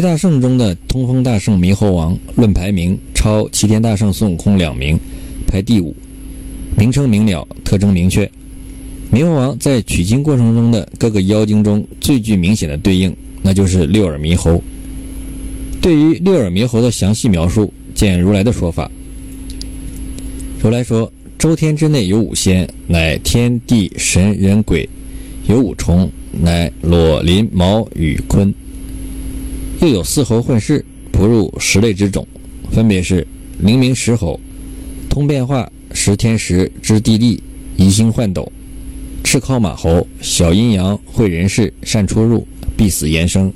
七大圣中的通风大圣猕猴王，论排名超齐天大圣孙悟空两名，排第五，名称明了，特征明确。猕猴王在取经过程中的各个妖精中最具明显的对应，那就是六耳猕猴。对于六耳猕猴的详细描述，见如来的说法。如来说：周天之内有五仙，乃天地神人鬼；有五虫，乃裸鳞毛羽鲲。又有四猴混世，不入十类之种，分别是灵明石猴、通变化、识天时、知地利、移星换斗。赤尻马猴，小阴阳，会人事，善出入，必死延生；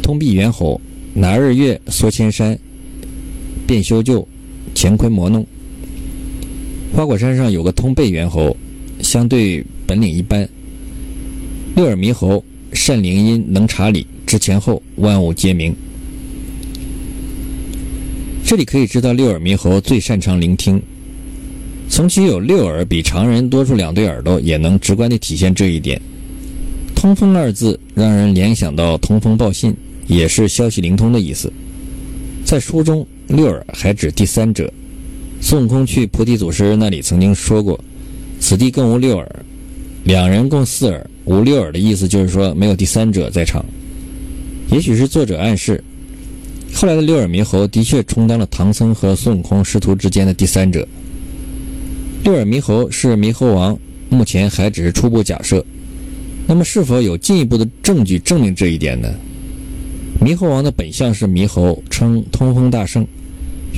通臂猿猴，拿日月，缩千山，变修旧，乾坤魔弄。花果山上有个通背猿猴，相对本领一般。六耳猕猴，善灵音，能察理，前后，万物皆明。这里可以知道，六耳猕猴最擅长聆听。从其有六耳，比常人多出两对耳朵，也能直观地体现这一点。通风二字让人联想到通风报信，也是消息灵通的意思。在书中，六耳还指第三者。孙悟空去菩提祖师那里曾经说过：“此地更无六耳，两人共四耳，无六耳的意思就是说没有第三者在场。”也许是作者暗示，后来的六耳猕猴的确充当了唐僧和孙悟空师徒之间的第三者。六耳猕猴是猕猴王，目前还只是初步假设。那么，是否有进一步的证据证明这一点呢？猕猴王的本相是猕猴，称通风大圣，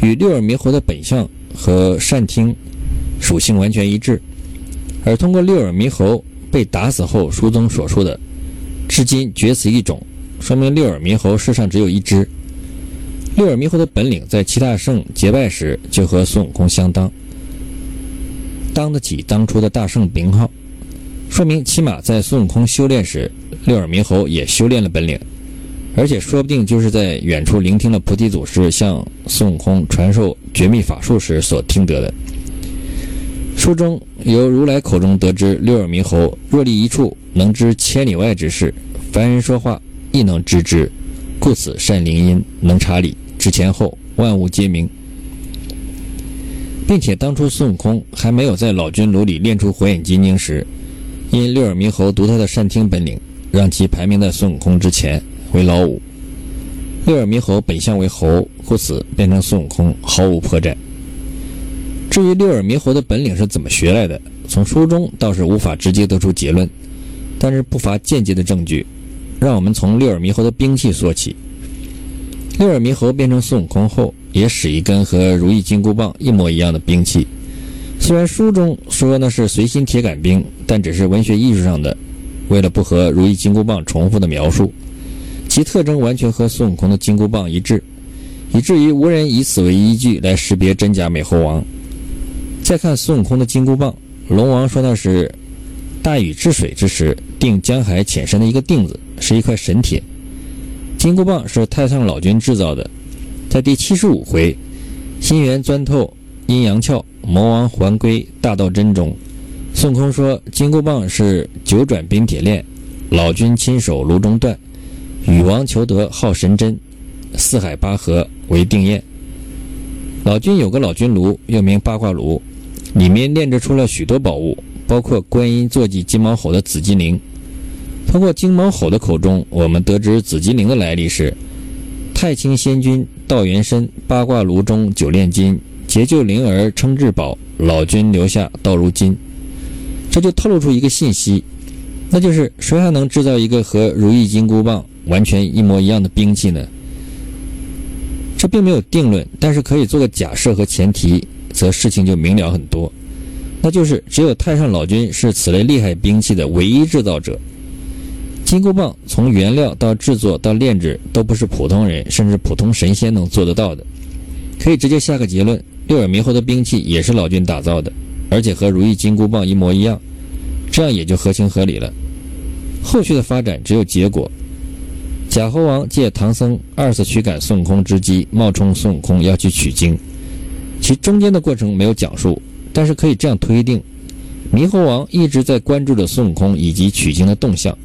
与六耳猕猴的本相和善听属性完全一致。而通过六耳猕猴被打死后，书中所述的至今绝此一种，说明六耳猕猴世上只有一只。六耳猕猴的本领在七大圣结拜时就和孙悟空相当。当得起当初的大圣名号，说明起码在孙悟空修炼时，六耳猕猴也修炼了本领，而且说不定就是在远处聆听了菩提祖师向孙悟空传授绝密法术时所听得的。书中由如来口中得知，六耳猕猴若立一处，能知千里外之事，凡人说话亦能知之，故此善灵音，能察理，知前后，万物皆明。并且当初孙悟空还没有在老君炉里练出火眼金睛时，因六耳猕猴独特的善听本领，让其排名在孙悟空之前，为老五。六耳猕猴本相为猴，故此变成孙悟空毫无破绽。至于六耳猕猴的本领是怎么学来的，从书中倒是无法直接得出结论，但是不乏间接的证据。让我们从六耳猕猴的兵器说起。六耳猕猴变成孙悟空后。也使一根和如意金箍棒一模一样的兵器，虽然书中说那是随心铁杆兵，但只是文学艺术上的，为了不和如意金箍棒重复的描述，其特征完全和孙悟空的金箍棒一致，以至于无人以此为依据来识别真假美猴王。再看孙悟空的金箍棒，龙王说那是大禹治水之时定江海浅深的一个定子，是一块神铁。金箍棒是太上老君制造的。在第七十五回，心猿钻透阴阳窍，魔王还归大道真中。孙悟空说：“金箍棒是九转冰铁链，老君亲手炉中断。禹王求得号神针，四海八河为定验。老君有个老君炉，又名八卦炉，里面炼制出了许多宝物，包括观音坐骑金毛猴的紫金铃。通过金毛吼的口中，我们得知紫金铃的来历是。”太清仙君道元身八卦炉中九炼金，结就灵儿称至宝，老君留下到如今。这就透露出一个信息，那就是谁还能制造一个和如意金箍棒完全一模一样的兵器呢？这并没有定论，但是可以做个假设和前提，则事情就明了很多。那就是只有太上老君是此类厉害兵器的唯一制造者。金箍棒从原料到制作到炼制都不是普通人甚至普通神仙能做得到的，可以直接下个结论：六耳猕猴的兵器也是老君打造的，而且和如意金箍棒一模一样，这样也就合情合理了。后续的发展只有结果。假猴王借唐僧二次驱赶孙悟空之机，冒充孙悟空要去取经，其中间的过程没有讲述，但是可以这样推定：猕猴王一直在关注着孙悟空以及取经的动向。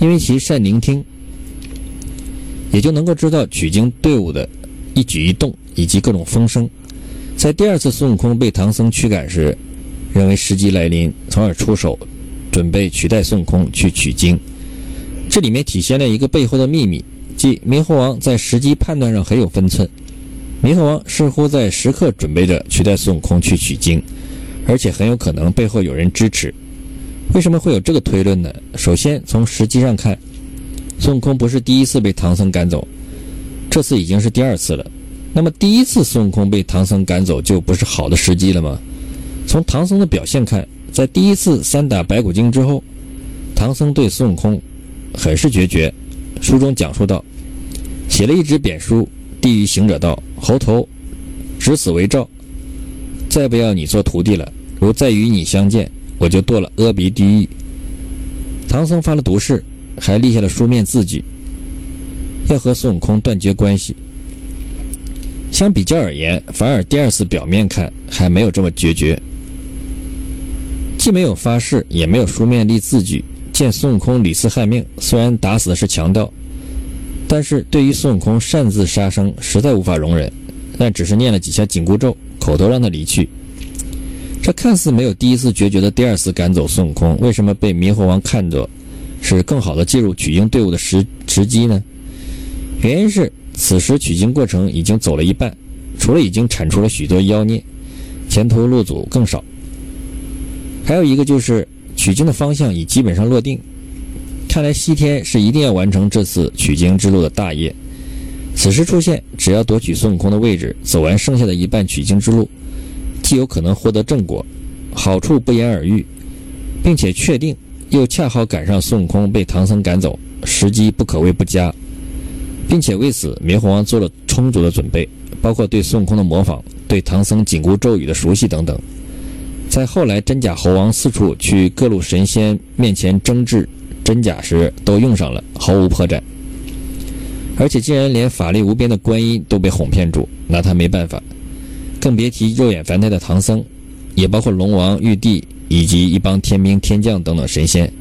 因为其善聆听，也就能够知道取经队伍的一举一动以及各种风声。在第二次孙悟空被唐僧驱赶时，认为时机来临，从而出手，准备取代孙悟空去取经。这里面体现了一个背后的秘密，即猕猴王在时机判断上很有分寸。猕猴王似乎在时刻准备着取代孙悟空去取经，而且很有可能背后有人支持。为什么会有这个推论呢？首先，从时机上看，孙悟空不是第一次被唐僧赶走，这次已经是第二次了。那么，第一次孙悟空被唐僧赶走就不是好的时机了吗？从唐僧的表现看，在第一次三打白骨精之后，唐僧对孙悟空很是决绝。书中讲述到，写了一纸贬书，递与行者道：“猴头，只此为诏，再不要你做徒弟了。如再与你相见。”我就堕了阿鼻地狱。唐僧发了毒誓，还立下了书面字据，要和孙悟空断绝关系。相比较而言，反而第二次表面看还没有这么决绝，既没有发誓，也没有书面立字据。见孙悟空屡次害命，虽然打死的是强盗，但是对于孙悟空擅自杀生，实在无法容忍。但只是念了几下紧箍咒，口头让他离去。他看似没有第一次决绝的第二次赶走孙悟空，为什么被猕猴王看作是更好的介入取经队伍的时时机呢？原因是此时取经过程已经走了一半，除了已经铲除了许多妖孽，前途路阻更少。还有一个就是取经的方向已基本上落定，看来西天是一定要完成这次取经之路的大业。此时出现，只要夺取孙悟空的位置，走完剩下的一半取经之路。既有可能获得正果，好处不言而喻，并且确定，又恰好赶上孙悟空被唐僧赶走，时机不可谓不佳，并且为此猕猴王做了充足的准备，包括对孙悟空的模仿，对唐僧紧箍咒语的熟悉等等，在后来真假猴王四处去各路神仙面前争执真假时，都用上了，毫无破绽。而且竟然连法力无边的观音都被哄骗住，拿他没办法。更别提肉眼凡胎的唐僧，也包括龙王、玉帝以及一帮天兵天将等等神仙。